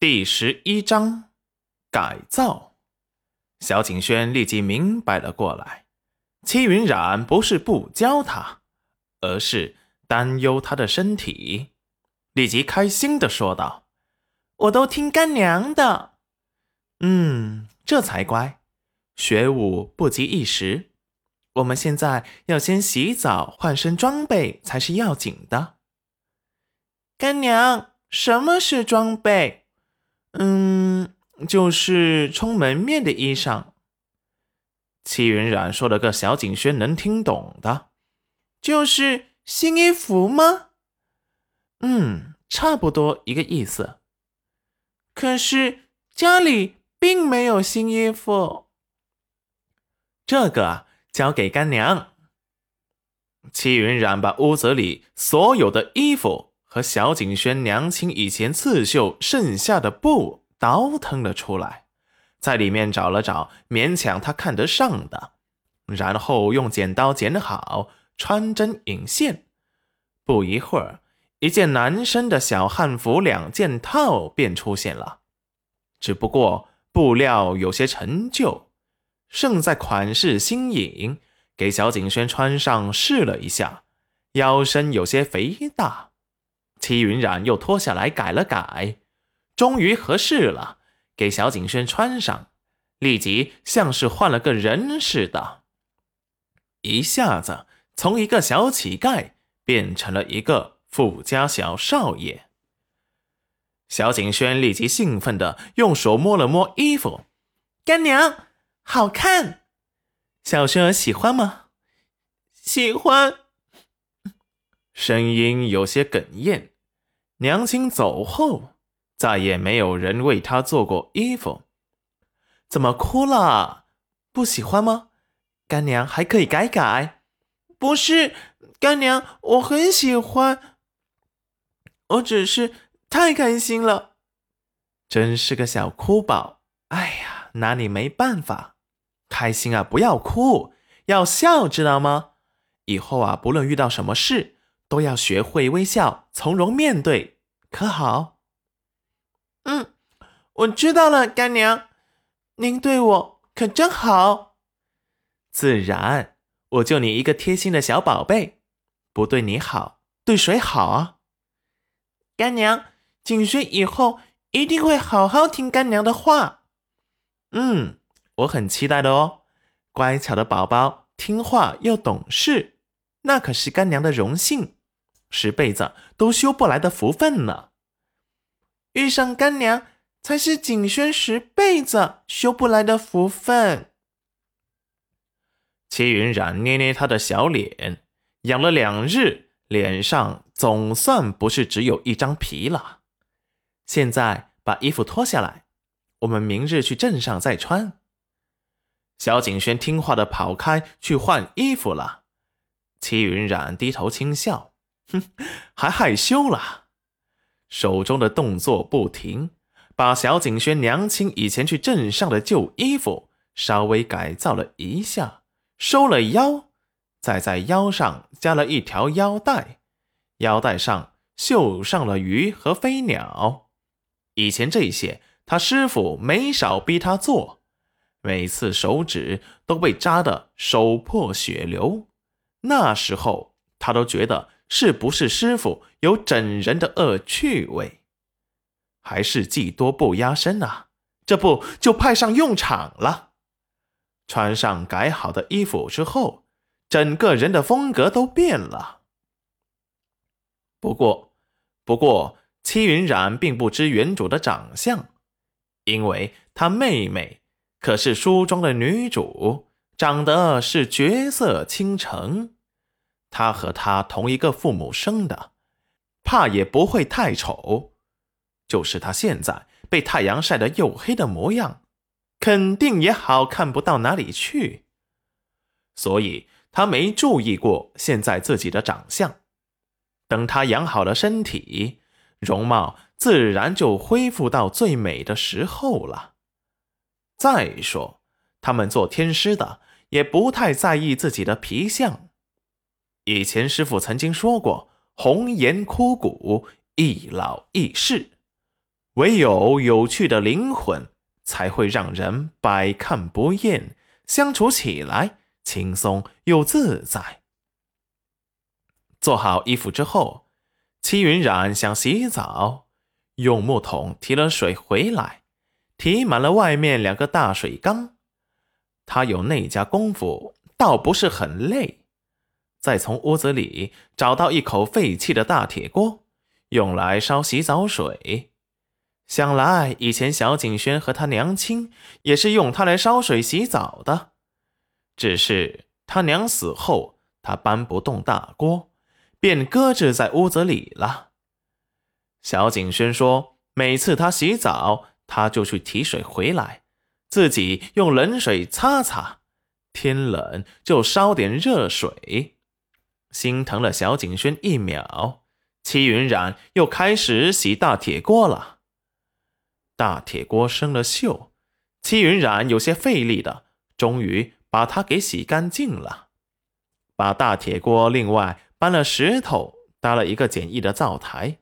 第十一章改造。小景轩立即明白了过来，戚云染不是不教他，而是担忧他的身体。立即开心的说道：“我都听干娘的。”“嗯，这才乖。学武不及一时，我们现在要先洗澡换身装备才是要紧的。”“干娘，什么是装备？”嗯，就是充门面的衣裳。戚云染说了个小景轩能听懂的，就是新衣服吗？嗯，差不多一个意思。可是家里并没有新衣服，这个交给干娘。戚云染把屋子里所有的衣服。和小景轩娘亲以前刺绣剩下的布倒腾了出来，在里面找了找，勉强他看得上的，然后用剪刀剪好，穿针引线。不一会儿，一件男生的小汉服两件套便出现了，只不过布料有些陈旧，胜在款式新颖。给小景轩穿上试了一下，腰身有些肥大。戚云染又脱下来改了改，终于合适了，给小景轩穿上，立即像是换了个人似的，一下子从一个小乞丐变成了一个富家小少爷。小景轩立即兴奋的用手摸了摸衣服，干娘，好看，小轩儿喜欢吗？喜欢。声音有些哽咽。娘亲走后，再也没有人为她做过衣服。怎么哭了？不喜欢吗？干娘还可以改改。不是，干娘，我很喜欢。我只是太开心了。真是个小哭宝。哎呀，拿你没办法。开心啊，不要哭，要笑，知道吗？以后啊，不论遇到什么事。都要学会微笑，从容面对，可好？嗯，我知道了，干娘，您对我可真好。自然，我就你一个贴心的小宝贝，不对你好，对谁好啊？干娘，景轩以后一定会好好听干娘的话。嗯，我很期待的哦。乖巧的宝宝，听话又懂事，那可是干娘的荣幸。十辈子都修不来的福分呢。遇上干娘才是景轩十辈子修不来的福分。齐云染捏捏他的小脸，养了两日，脸上总算不是只有一张皮了。现在把衣服脱下来，我们明日去镇上再穿。小景轩听话的跑开去换衣服了。齐云染低头轻笑。哼，还害羞了，手中的动作不停，把小景轩娘亲以前去镇上的旧衣服稍微改造了一下，收了腰，再在腰上加了一条腰带，腰带上绣上了鱼和飞鸟。以前这些他师傅没少逼他做，每次手指都被扎得手破血流，那时候他都觉得。是不是师傅有整人的恶趣味，还是技多不压身啊？这不就派上用场了？穿上改好的衣服之后，整个人的风格都变了。不过，不过，戚云染并不知原主的长相，因为她妹妹可是书中的女主，长得是绝色倾城。他和他同一个父母生的，怕也不会太丑。就是他现在被太阳晒得黝黑的模样，肯定也好看不到哪里去。所以他没注意过现在自己的长相。等他养好了身体，容貌自然就恢复到最美的时候了。再说，他们做天师的也不太在意自己的皮相。以前师傅曾经说过：“红颜枯骨，易老易逝。”唯有有趣的灵魂，才会让人百看不厌，相处起来轻松又自在。做好衣服之后，戚云染想洗澡，用木桶提了水回来，提满了外面两个大水缸。他有那家功夫，倒不是很累。再从屋子里找到一口废弃的大铁锅，用来烧洗澡水。想来以前小景轩和他娘亲也是用它来烧水洗澡的，只是他娘死后，他搬不动大锅，便搁置在屋子里了。小景轩说，每次他洗澡，他就去提水回来，自己用冷水擦擦，天冷就烧点热水。心疼了小景轩一秒，戚云染又开始洗大铁锅了。大铁锅生了锈，戚云染有些费力的，终于把它给洗干净了。把大铁锅另外搬了石头，搭了一个简易的灶台。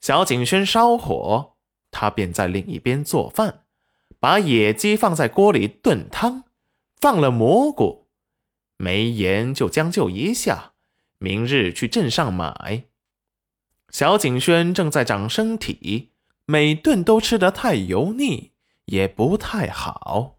小景轩烧火，他便在另一边做饭，把野鸡放在锅里炖汤，放了蘑菇，没盐就将就一下，明日去镇上买。小景轩正在长身体。每顿都吃得太油腻，也不太好。